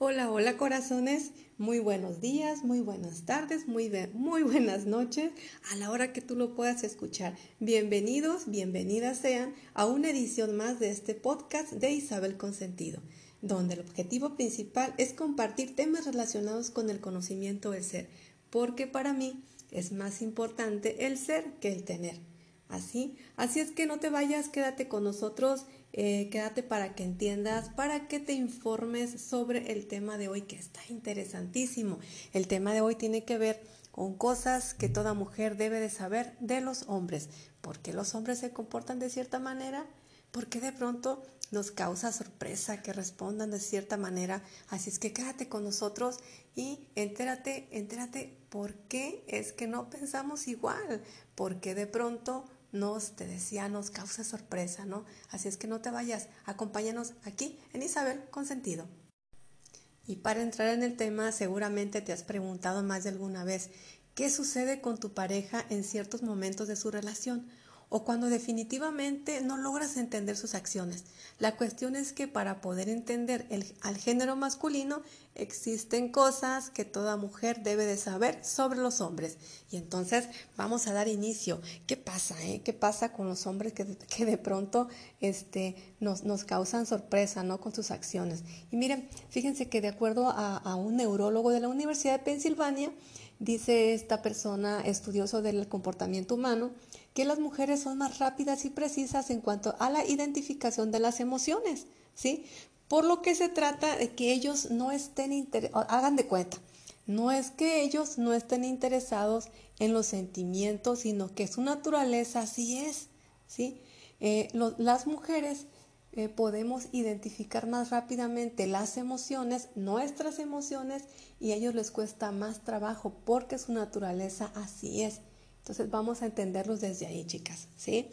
Hola, hola corazones, muy buenos días, muy buenas tardes, muy, muy buenas noches, a la hora que tú lo puedas escuchar. Bienvenidos, bienvenidas sean a una edición más de este podcast de Isabel Consentido, donde el objetivo principal es compartir temas relacionados con el conocimiento del ser, porque para mí es más importante el ser que el tener. Así, así es que no te vayas, quédate con nosotros, eh, quédate para que entiendas, para que te informes sobre el tema de hoy que está interesantísimo. El tema de hoy tiene que ver con cosas que toda mujer debe de saber de los hombres. ¿Por qué los hombres se comportan de cierta manera? Porque de pronto nos causa sorpresa que respondan de cierta manera. Así es que quédate con nosotros y entérate, entérate por qué es que no pensamos igual, porque de pronto nos, te decía, nos causa sorpresa, ¿no? Así es que no te vayas, acompáñanos aquí en Isabel con sentido. Y para entrar en el tema, seguramente te has preguntado más de alguna vez, ¿qué sucede con tu pareja en ciertos momentos de su relación? O cuando definitivamente no logras entender sus acciones. La cuestión es que para poder entender al género masculino existen cosas que toda mujer debe de saber sobre los hombres. Y entonces vamos a dar inicio. ¿Qué pasa? Eh? ¿Qué pasa con los hombres que, que de pronto este, nos, nos, causan sorpresa ¿no? con sus acciones? Y miren, fíjense que de acuerdo a, a un neurólogo de la Universidad de Pensilvania, dice esta persona estudioso del comportamiento humano, que las mujeres son más rápidas y precisas en cuanto a la identificación de las emociones, ¿sí? Por lo que se trata de que ellos no estén hagan de cuenta, no es que ellos no estén interesados en los sentimientos, sino que su naturaleza así es, ¿sí? Eh, las mujeres eh, podemos identificar más rápidamente las emociones, nuestras emociones, y a ellos les cuesta más trabajo porque su naturaleza así es. Entonces vamos a entenderlos desde ahí, chicas, ¿sí?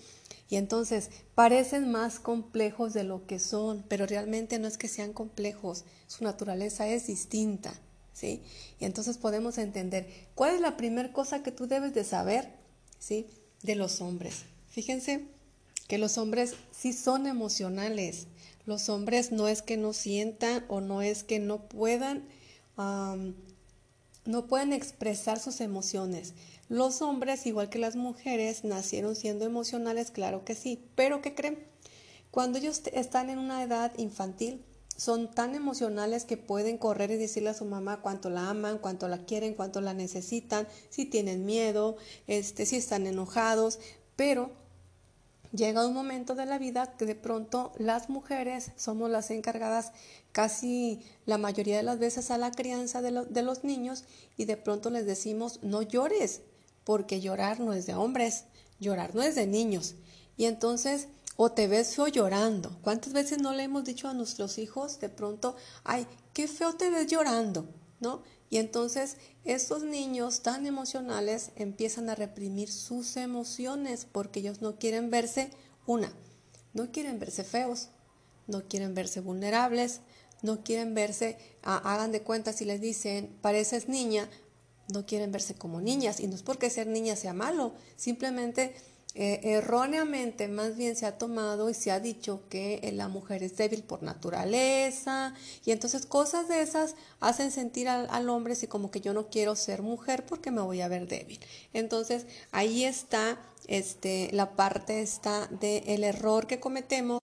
Y entonces parecen más complejos de lo que son, pero realmente no es que sean complejos, su naturaleza es distinta, ¿sí? Y entonces podemos entender cuál es la primera cosa que tú debes de saber, ¿sí? De los hombres. Fíjense que los hombres sí son emocionales. Los hombres no es que no sientan o no es que no puedan, no pueden expresar sus emociones. Los hombres, igual que las mujeres, nacieron siendo emocionales, claro que sí, pero ¿qué creen? Cuando ellos están en una edad infantil, son tan emocionales que pueden correr y decirle a su mamá cuánto la aman, cuánto la quieren, cuánto la necesitan, si tienen miedo, este, si están enojados, pero llega un momento de la vida que de pronto las mujeres somos las encargadas casi la mayoría de las veces a la crianza de, de los niños y de pronto les decimos no llores, porque llorar no es de hombres, llorar no es de niños. Y entonces, o te ves feo llorando. ¿Cuántas veces no le hemos dicho a nuestros hijos de pronto, ay, qué feo te ves llorando, ¿no? Y entonces estos niños tan emocionales empiezan a reprimir sus emociones porque ellos no quieren verse, una, no quieren verse feos, no quieren verse vulnerables, no quieren verse, hagan de cuenta si les dicen, pareces niña, no quieren verse como niñas y no es porque ser niña sea malo, simplemente eh, erróneamente más bien se ha tomado y se ha dicho que eh, la mujer es débil por naturaleza y entonces cosas de esas hacen sentir al, hombre así como que yo no quiero ser mujer porque me voy a ver débil. Entonces ahí está este, la parte está del error que cometemos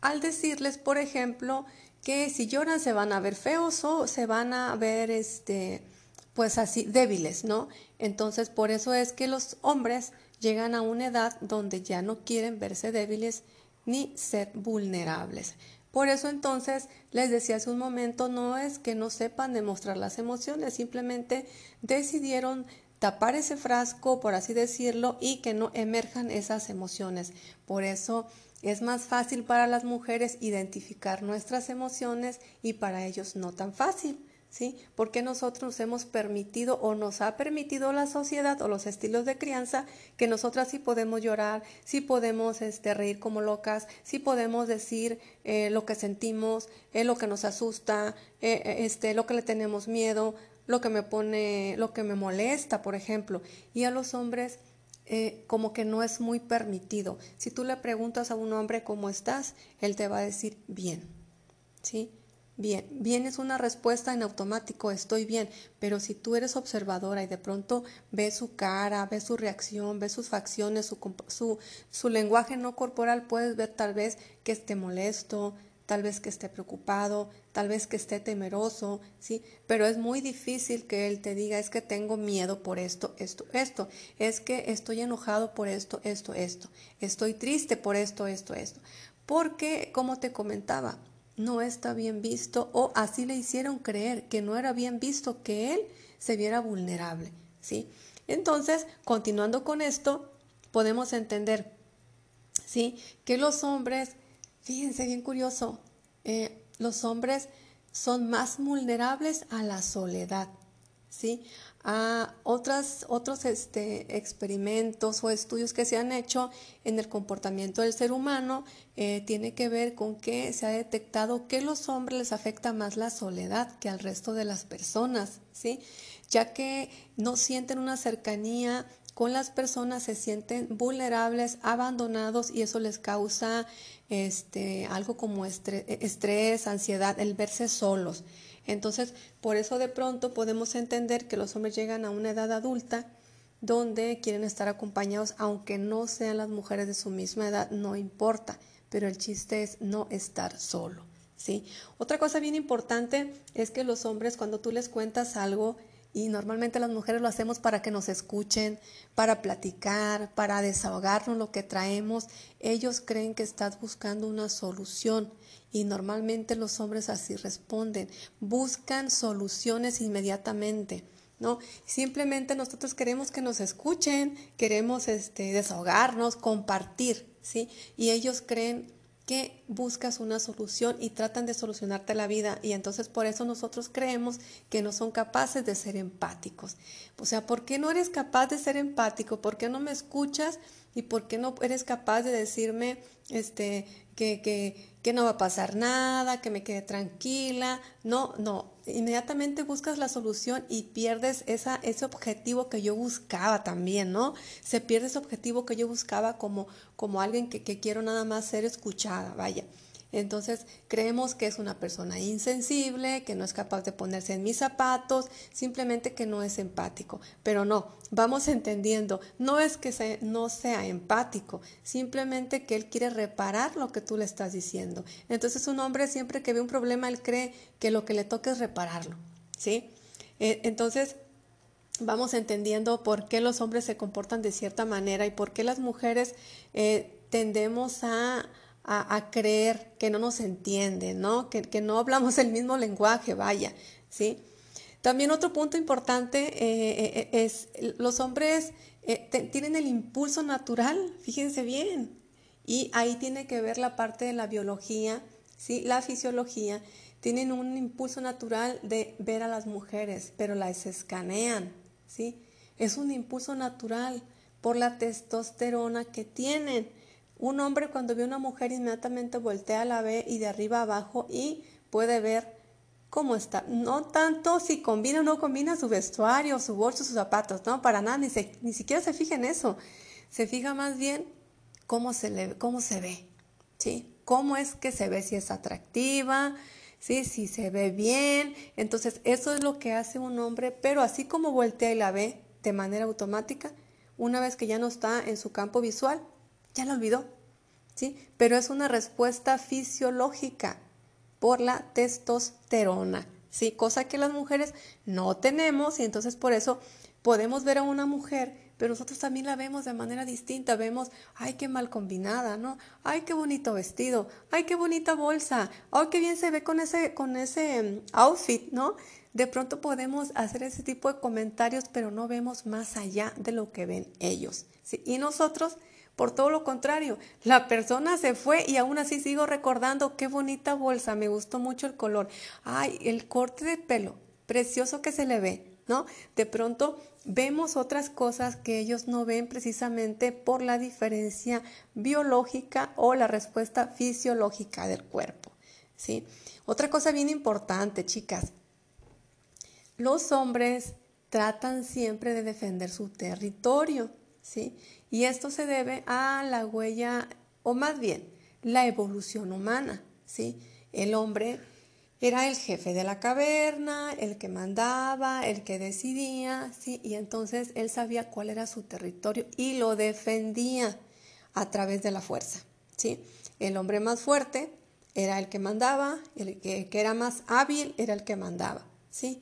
al decirles, por ejemplo, que si lloran se van a ver feos o se van a ver este pues así débiles, ¿no? Entonces, por eso es que los hombres llegan a una edad donde ya no quieren verse débiles ni ser vulnerables. Por eso entonces les decía hace un momento, no es que no sepan demostrar las emociones, simplemente decidieron tapar ese frasco, por así decirlo, y que no emerjan esas emociones. Por eso es más fácil para las mujeres identificar nuestras emociones y para ellos no tan fácil. ¿Sí? Porque nosotros nos hemos permitido o nos ha permitido la sociedad o los estilos de crianza que nosotras sí podemos llorar, sí podemos este, reír como locas, sí podemos decir eh, lo que sentimos, eh, lo que nos asusta, eh, este, lo que le tenemos miedo, lo que me pone, lo que me molesta, por ejemplo. Y a los hombres como que no es muy permitido. Si tú le preguntas a un hombre cómo estás, él te va a decir bien, ¿sí? Bien, bien es una respuesta en automático, estoy bien, pero si tú eres observadora y de pronto ves su cara, ves su reacción, ves sus facciones, su, su, su lenguaje no corporal, puedes ver tal vez que esté molesto, tal vez que esté preocupado, tal vez que esté temeroso, ¿sí? Pero es muy difícil que él te diga, es que tengo miedo por esto, esto, esto, es que estoy enojado por esto, esto, esto, estoy triste por esto, esto, esto. Porque, como te comentaba, no está bien visto o así le hicieron creer que no era bien visto que él se viera vulnerable, ¿sí? Entonces, continuando con esto, podemos entender, ¿sí? Que los hombres Fíjense, bien curioso, eh, los hombres son más vulnerables a la soledad, ¿sí? A otras, otros este, experimentos o estudios que se han hecho en el comportamiento del ser humano eh, tiene que ver con que se ha detectado que los hombres les afecta más la soledad que al resto de las personas, ¿sí? Ya que no sienten una cercanía con las personas se sienten vulnerables, abandonados y eso les causa este, algo como estrés, ansiedad, el verse solos. Entonces, por eso de pronto podemos entender que los hombres llegan a una edad adulta donde quieren estar acompañados, aunque no sean las mujeres de su misma edad, no importa, pero el chiste es no estar solo. ¿sí? Otra cosa bien importante es que los hombres cuando tú les cuentas algo, y normalmente las mujeres lo hacemos para que nos escuchen, para platicar, para desahogarnos lo que traemos. Ellos creen que estás buscando una solución y normalmente los hombres así responden. Buscan soluciones inmediatamente. ¿No? Simplemente nosotros queremos que nos escuchen, queremos este, desahogarnos, compartir, ¿sí? Y ellos creen que buscas una solución y tratan de solucionarte la vida y entonces por eso nosotros creemos que no son capaces de ser empáticos. O sea, ¿por qué no eres capaz de ser empático? ¿Por qué no me escuchas? ¿Y por qué no eres capaz de decirme este, que, que, que no va a pasar nada, que me quede tranquila? No, no, inmediatamente buscas la solución y pierdes esa, ese objetivo que yo buscaba también, ¿no? Se pierde ese objetivo que yo buscaba como, como alguien que, que quiero nada más ser escuchada, vaya. Entonces creemos que es una persona insensible, que no es capaz de ponerse en mis zapatos, simplemente que no es empático. Pero no, vamos entendiendo, no es que no sea empático, simplemente que él quiere reparar lo que tú le estás diciendo. Entonces un hombre siempre que ve un problema, él cree que lo que le toca es repararlo. ¿Sí? Eh, entonces, vamos entendiendo por qué los hombres se comportan de cierta manera y por qué las mujeres eh, tendemos a a, creer que no nos entienden, ¿no? Que, que, no hablamos el mismo lenguaje, vaya, ¿sí? También otro punto importante eh, eh, es los hombres eh, tienen el impulso natural, fíjense bien, y ahí tiene que ver la parte de la biología, ¿sí? La fisiología, tienen un impulso natural de ver a las mujeres, pero las escanean, ¿sí? Es un impulso natural por la testosterona que tienen. Un hombre cuando ve a una mujer inmediatamente voltea la ve y de arriba abajo y puede ver cómo está. No tanto si combina o no combina su vestuario, su bolso, sus zapatos, no, para nada, ni, ni siquiera se fija en eso. Se fija más bien cómo se, le, cómo se ve, ¿sí? Cómo es que se ve, si es atractiva, ¿sí? Si se ve bien. Entonces, eso es lo que hace un hombre, pero así como voltea y la ve de manera automática, una vez que ya no está en su campo visual, ya lo olvidó, ¿sí? Pero es una respuesta fisiológica por la testosterona, ¿sí? Cosa que las mujeres no tenemos y entonces por eso podemos ver a una mujer, pero nosotros también la vemos de manera distinta. Vemos, ay, qué mal combinada, ¿no? Ay, qué bonito vestido, ay, qué bonita bolsa, ay, qué bien se ve con ese, con ese mm, outfit, ¿no? De pronto podemos hacer ese tipo de comentarios, pero no vemos más allá de lo que ven ellos. Y nosotros por todo lo contrario, la persona se fue y aún así sigo recordando qué bonita bolsa, me gustó mucho el color. Ay, el corte de pelo, precioso que se le ve, ¿no? De pronto vemos otras cosas que ellos no ven precisamente por la diferencia biológica o la respuesta fisiológica del cuerpo, ¿sí? Otra cosa bien importante, chicas. Los hombres tratan siempre de defender su territorio, ¿sí? Y esto se debe a la huella, o más bien, la evolución humana, ¿sí? El hombre era el jefe de la caverna, el que mandaba, el que decidía, ¿sí? Y entonces él sabía cuál era su territorio y lo defendía a través de la fuerza, ¿sí? El hombre más fuerte era el que mandaba, el que, que era más hábil era el que mandaba, ¿sí?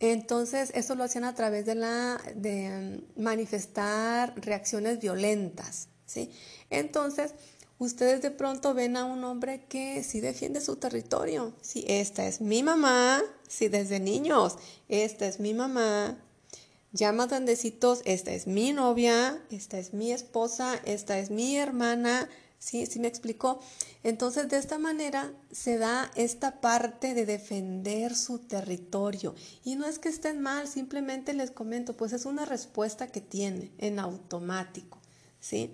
Entonces, eso lo hacían a través de la de mm, manifestar reacciones violentas, ¿sí? Entonces, ustedes de pronto ven a un hombre que sí defiende su territorio. Sí, esta es mi mamá, sí, desde niños, esta es mi mamá. Ya más grandecitos, esta es mi novia, esta es mi esposa, esta es mi hermana, ¿sí? ¿Sí me explicó? Entonces, de esta manera se da esta parte de defender su territorio. Y no es que estén mal, simplemente les comento, pues es una respuesta que tiene en automático, ¿sí?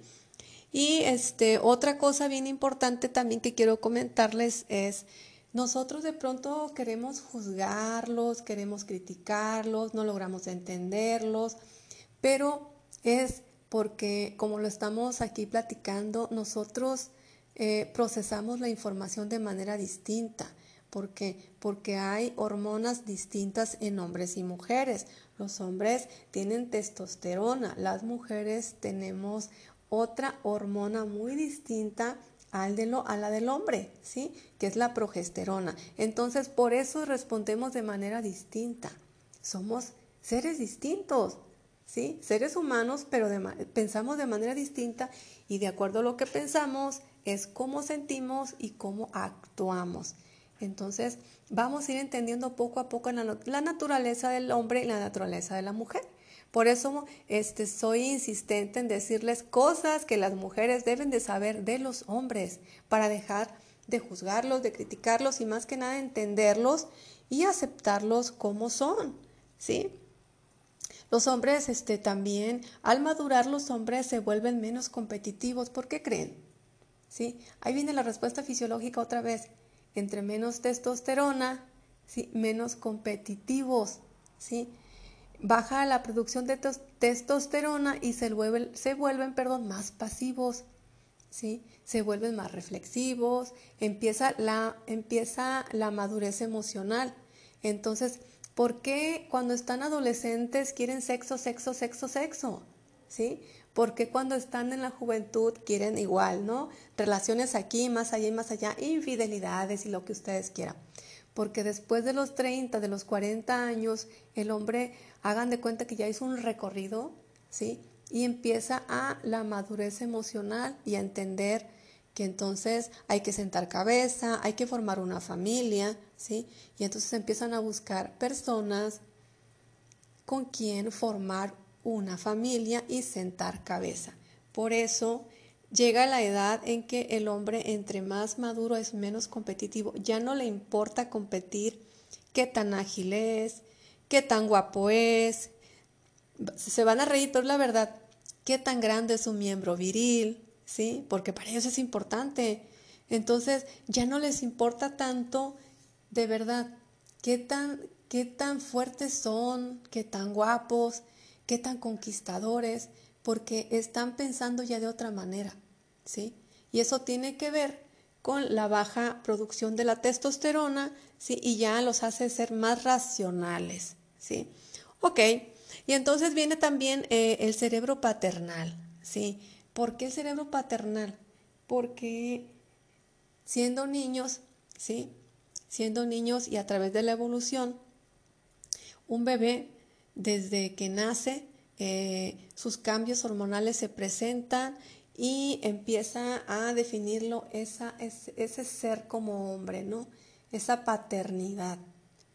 Y este, otra cosa bien importante también que quiero comentarles es, nosotros de pronto queremos juzgarlos, queremos criticarlos, no logramos entenderlos, pero es porque como lo estamos aquí platicando, nosotros eh, procesamos la información de manera distinta. ¿Por qué? Porque hay hormonas distintas en hombres y mujeres. Los hombres tienen testosterona, las mujeres tenemos otra hormona muy distinta al de lo, a la del hombre, ¿sí? Que es la progesterona. Entonces, por eso respondemos de manera distinta. Somos seres distintos, ¿sí? Seres humanos, pero pensamos de manera distinta y de acuerdo a lo que pensamos es cómo sentimos y cómo actuamos. Entonces, vamos a ir entendiendo poco a poco la naturaleza del hombre y la naturaleza de la mujer. Por eso este, soy insistente en decirles cosas que las mujeres deben de saber de los hombres para dejar de juzgarlos, de criticarlos y más que nada entenderlos y aceptarlos como son, ¿sí? Los hombres este, también, al madurar los hombres se vuelven menos competitivos. ¿Por qué creen? ¿Sí? Ahí viene la respuesta fisiológica otra vez. Entre menos testosterona, ¿sí? menos competitivos. ¿sí? baja la producción de testosterona y se vuelven, se vuelven perdón, más pasivos, ¿sí? se vuelven más reflexivos, empieza la, empieza la madurez emocional. Entonces, ¿por qué cuando están adolescentes quieren sexo, sexo, sexo, sexo? ¿Sí? ¿Por qué cuando están en la juventud quieren igual, ¿no? Relaciones aquí, más allá y más allá, infidelidades y lo que ustedes quieran porque después de los 30, de los 40 años, el hombre, hagan de cuenta que ya hizo un recorrido, ¿sí? Y empieza a la madurez emocional y a entender que entonces hay que sentar cabeza, hay que formar una familia, ¿sí? Y entonces empiezan a buscar personas con quien formar una familia y sentar cabeza. Por eso Llega la edad en que el hombre entre más maduro es menos competitivo. Ya no le importa competir qué tan ágil es, qué tan guapo es. Se van a reír, pero la verdad, qué tan grande es su miembro viril, ¿sí? Porque para ellos es importante. Entonces, ya no les importa tanto, de verdad, qué tan, qué tan fuertes son, qué tan guapos, qué tan conquistadores, porque están pensando ya de otra manera. ¿sí? Y eso tiene que ver con la baja producción de la testosterona, ¿sí? Y ya los hace ser más racionales, ¿sí? Ok, y entonces viene también eh, el cerebro paternal, ¿sí? ¿Por qué el cerebro paternal? Porque siendo niños, ¿sí? Siendo niños y a través de la evolución, un bebé desde que nace, eh, sus cambios hormonales se presentan y empieza a definirlo esa, ese, ser como hombre, ¿no? Esa paternidad,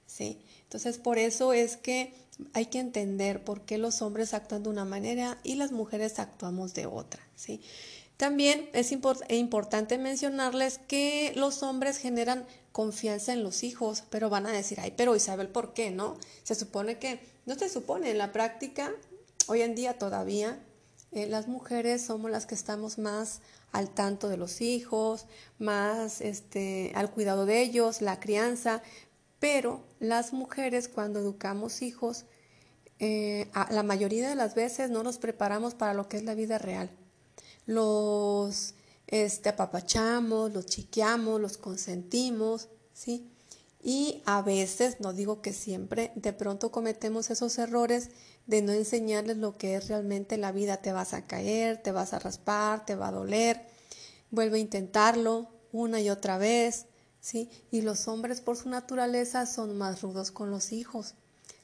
¿sí? Entonces, por eso es que hay que entender por qué los hombres actúan de una manera y las mujeres actuamos de otra, ¿sí? También es importante mencionarles que los hombres generan confianza en los hijos, pero van a decir, ay, pero Isabel, ¿por qué no? Se supone que, no se supone, en la práctica, hoy en día todavía, eh, las mujeres somos las que estamos más al tanto de los hijos, más este, al cuidado de ellos, la crianza, pero las mujeres cuando educamos hijos, eh, la mayoría de las veces no nos preparamos para lo que es la vida real. Los este, apapachamos, los chiqueamos, los consentimos, ¿sí? Y a veces, no digo que siempre, de pronto cometemos esos errores de no enseñarles lo que es realmente la vida. Te vas a caer, te vas a raspar, te va a doler. Vuelve a intentarlo una y otra vez, ¿sí? Y los hombres por su naturaleza son más rudos con los hijos.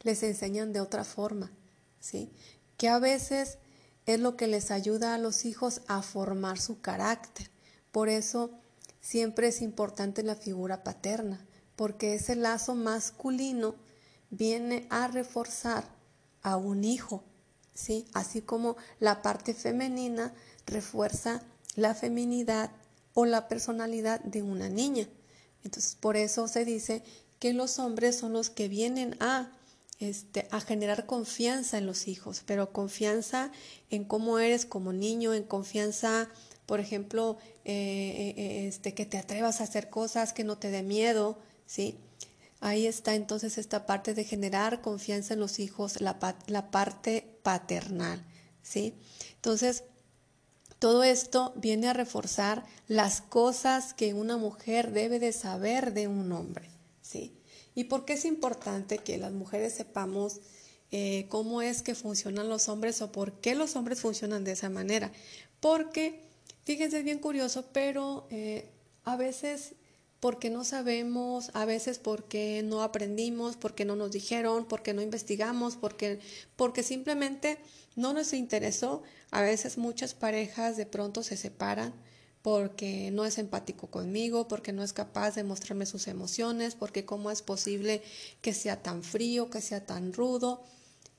Les enseñan de otra forma, ¿sí? Que a veces es lo que les ayuda a los hijos a formar su carácter. Por eso siempre es importante la figura paterna, porque ese lazo masculino viene a reforzar a un hijo, ¿sí? Así como la parte femenina refuerza la feminidad o la personalidad de una niña. Entonces, por eso se dice que los hombres son los que vienen a este, a generar confianza en los hijos, pero confianza en cómo eres como niño, en confianza, por ejemplo, eh, eh, este, que te atrevas a hacer cosas, que no te dé miedo, ¿sí? Ahí está entonces esta parte de generar confianza en los hijos, la, la parte paternal, ¿sí? Entonces, todo esto viene a reforzar las cosas que una mujer debe de saber de un hombre. ¿Y por qué es importante que las mujeres sepamos eh, cómo es que funcionan los hombres o por qué los hombres funcionan de esa manera? Porque, fíjense, es bien curioso, pero eh, a veces porque no sabemos, a veces porque no aprendimos, porque no nos dijeron, porque no investigamos, porque, porque simplemente no nos interesó. A veces muchas parejas de pronto se separan porque no es empático conmigo, porque no es capaz de mostrarme sus emociones, porque cómo es posible que sea tan frío, que sea tan rudo.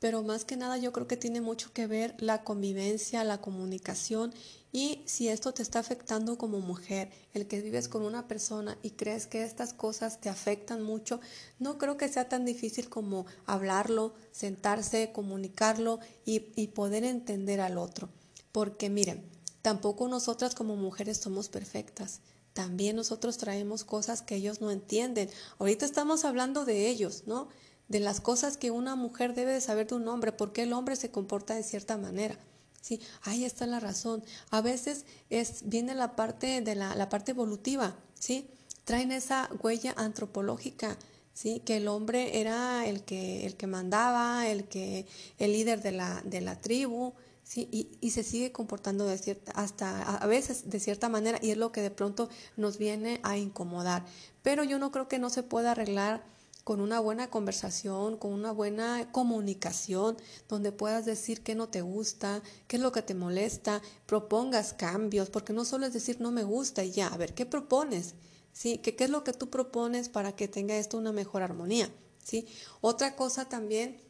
Pero más que nada yo creo que tiene mucho que ver la convivencia, la comunicación y si esto te está afectando como mujer, el que vives con una persona y crees que estas cosas te afectan mucho, no creo que sea tan difícil como hablarlo, sentarse, comunicarlo y, y poder entender al otro. Porque miren, Tampoco nosotras como mujeres somos perfectas. También nosotros traemos cosas que ellos no entienden. Ahorita estamos hablando de ellos, ¿no? De las cosas que una mujer debe de saber de un hombre, por qué el hombre se comporta de cierta manera. Sí, ahí está la razón. A veces es, viene la parte de la, la parte evolutiva, ¿sí? Traen esa huella antropológica, ¿sí? Que el hombre era el que, el que mandaba, el que, el líder de la, de la tribu, ¿sí? Y, se sigue comportando de cierta, hasta a veces de cierta manera y es lo que de pronto nos viene a incomodar. Pero yo no creo que no se pueda arreglar con una buena conversación, con una buena comunicación, donde puedas decir qué no te gusta, qué es lo que te molesta, propongas cambios, porque no solo es decir no me gusta y ya, a ver, ¿qué propones? ¿Sí? ¿Qué, qué es lo que tú propones para que tenga esto una mejor armonía? ¿Sí? Otra cosa también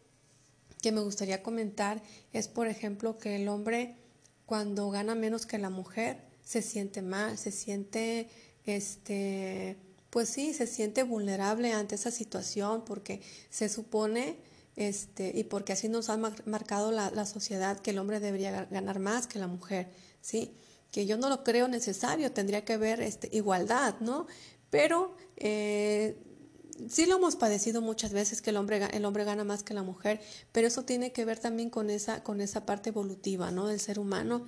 que me gustaría comentar es, por ejemplo, que el hombre cuando gana menos que la mujer se siente mal, se siente, este, pues sí, se siente vulnerable ante esa situación porque se supone, este, y porque así nos ha marcado la, la sociedad que el hombre debería ganar más que la mujer, ¿sí? Que yo no lo creo necesario, tendría que haber este, igualdad, ¿no? Pero eh, sí lo hemos padecido muchas veces que el hombre, el hombre gana más que la mujer, pero eso tiene que ver también con esa, con esa parte evolutiva, ¿no? Del ser humano,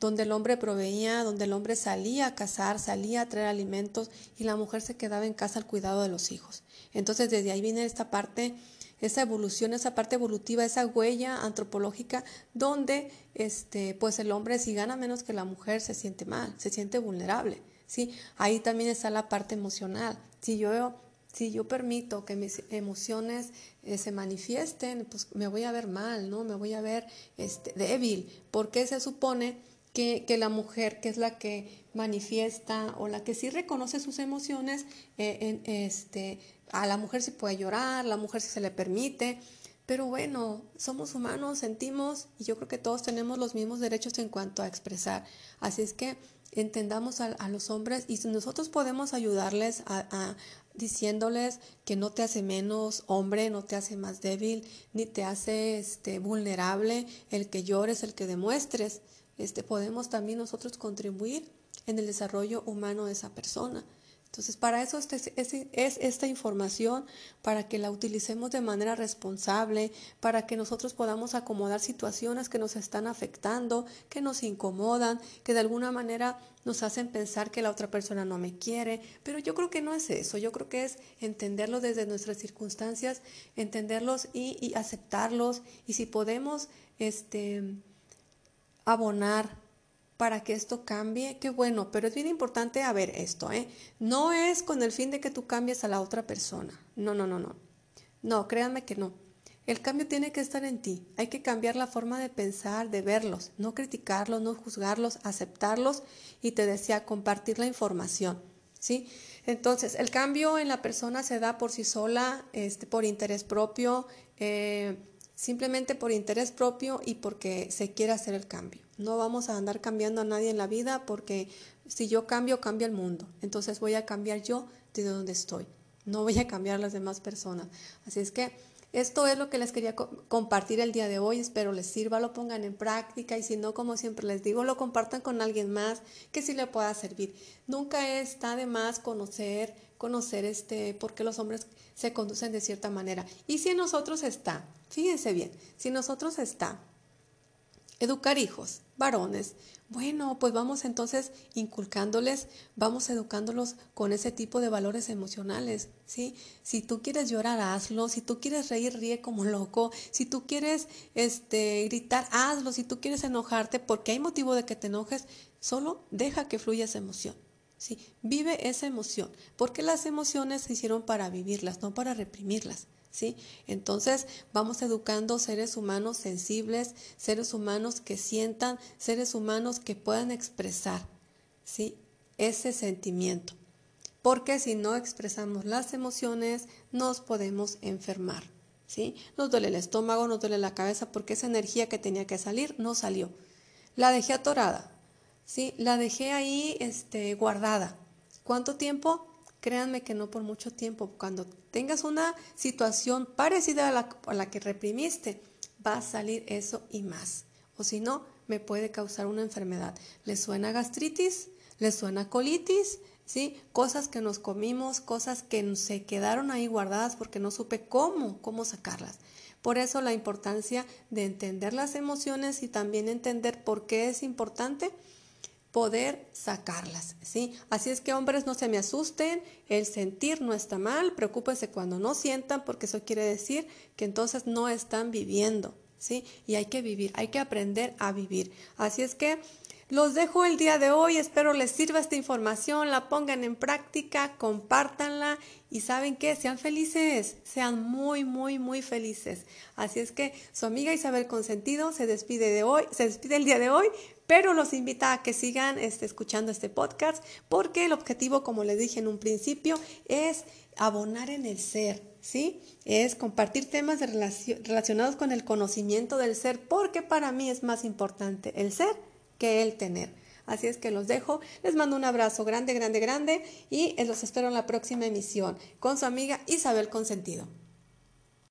donde el hombre proveía, donde el hombre salía a cazar, salía a traer alimentos y la mujer se quedaba en casa al cuidado de los hijos. Entonces desde ahí viene esta parte, esa evolución, esa parte evolutiva, esa huella antropológica, donde este, pues el hombre si gana menos que la mujer se siente mal, se siente vulnerable. ¿sí? Ahí también está la parte emocional. Si yo si yo permito que mis emociones eh, se manifiesten, pues me voy a ver mal, ¿no? Me voy a ver este, débil, porque se supone que, que, la mujer, que es la que manifiesta o la que sí reconoce sus emociones, eh, este, a la mujer se puede llorar, la mujer sí se le permite, pero bueno, somos humanos, sentimos y yo creo que todos tenemos los mismos derechos en cuanto a expresar. Así es que entendamos a, los hombres y si nosotros podemos ayudarles a, diciéndoles que no te hace menos hombre, no te hace más débil, ni te hace este, vulnerable el que llores, el que demuestres. Este, podemos también nosotros contribuir en el desarrollo humano de esa persona. Entonces, para eso es, es, esta información, para que la utilicemos de manera responsable, para que nosotros podamos acomodar situaciones que nos están afectando, que nos incomodan, que de alguna manera nos hacen pensar que la otra persona no me quiere. Pero yo creo que no es eso, yo creo que es entenderlo desde nuestras circunstancias, entenderlos y, y aceptarlos. Y si podemos este, abonar para que esto cambie, qué bueno, pero es bien importante a ver esto, ¿eh? No es con el fin de que tú cambies a la otra persona. No, no, no, no. No, créanme que no. El cambio tiene que estar en ti. Hay que cambiar la forma de pensar, de verlos, no criticarlos, no juzgarlos, aceptarlos y te decía compartir la información, ¿sí? Entonces, el cambio en la persona se da por sí sola, este, por interés propio, eh, simplemente por interés propio y porque se quiere hacer el cambio. No vamos a andar cambiando a nadie en la vida porque si yo cambio, cambia el mundo. Entonces voy a cambiar yo de donde estoy. No voy a cambiar las demás personas. Así es que esto es lo que les quería compartir el día de hoy. Espero les sirva, lo pongan en práctica y si no, como siempre les digo, lo compartan con alguien más que sí le pueda servir. Nunca está de más conocer, conocer este, por qué los hombres se conducen de cierta manera. Y si en nosotros está, fíjense bien, si en nosotros está educar hijos, varones. Bueno, pues vamos entonces inculcándoles, vamos educándolos con ese tipo de valores emocionales, ¿sí? Si tú quieres llorar, hazlo, si tú quieres reír, ríe como loco, si tú quieres este gritar, hazlo, si tú quieres enojarte porque hay motivo de que te enojes, solo deja que fluya esa emoción. ¿Sí? Vive esa emoción, porque las emociones se hicieron para vivirlas, no para reprimirlas. ¿sí? Entonces vamos educando seres humanos sensibles, seres humanos que sientan, seres humanos que puedan expresar, ¿sí? Ese sentimiento. Porque si no expresamos las emociones, nos podemos enfermar, ¿sí? Nos duele el estómago, nos duele la cabeza porque esa energía que tenía que salir no salió. La dejé atorada, ¿sí? La dejé ahí este, guardada. ¿Cuánto tiempo? Créanme que no por mucho tiempo. Cuando tengas una situación parecida a la, a la que reprimiste, va a salir eso y más. O si no, me puede causar una enfermedad. ¿Le suena gastritis? ¿Le suena colitis? ¿Sí? Cosas que nos comimos, cosas que se quedaron ahí guardadas porque no supe cómo, cómo sacarlas. Por eso la importancia de entender las emociones y también entender por qué es importante poder sacarlas, ¿sí? Así es que hombres no se me asusten, el sentir no está mal, preocúpense cuando no sientan porque eso quiere decir que entonces no están viviendo, ¿sí? Y hay que vivir, hay que aprender a vivir. Así es que los dejo el día de hoy, espero les sirva esta información, la pongan en práctica, compártanla y saben que sean felices, sean muy, muy, muy felices. Así es que su amiga Isabel Consentido se despide de hoy, se despide el día de hoy, pero los invita a que sigan este, escuchando este podcast porque el objetivo, como les dije en un principio, es abonar en el ser, ¿sí? Es compartir temas relacionados con el conocimiento del ser porque para mí es más importante el ser que el tener. Así es que los dejo, les mando un abrazo grande, grande, grande y los espero en la próxima emisión con su amiga Isabel Consentido.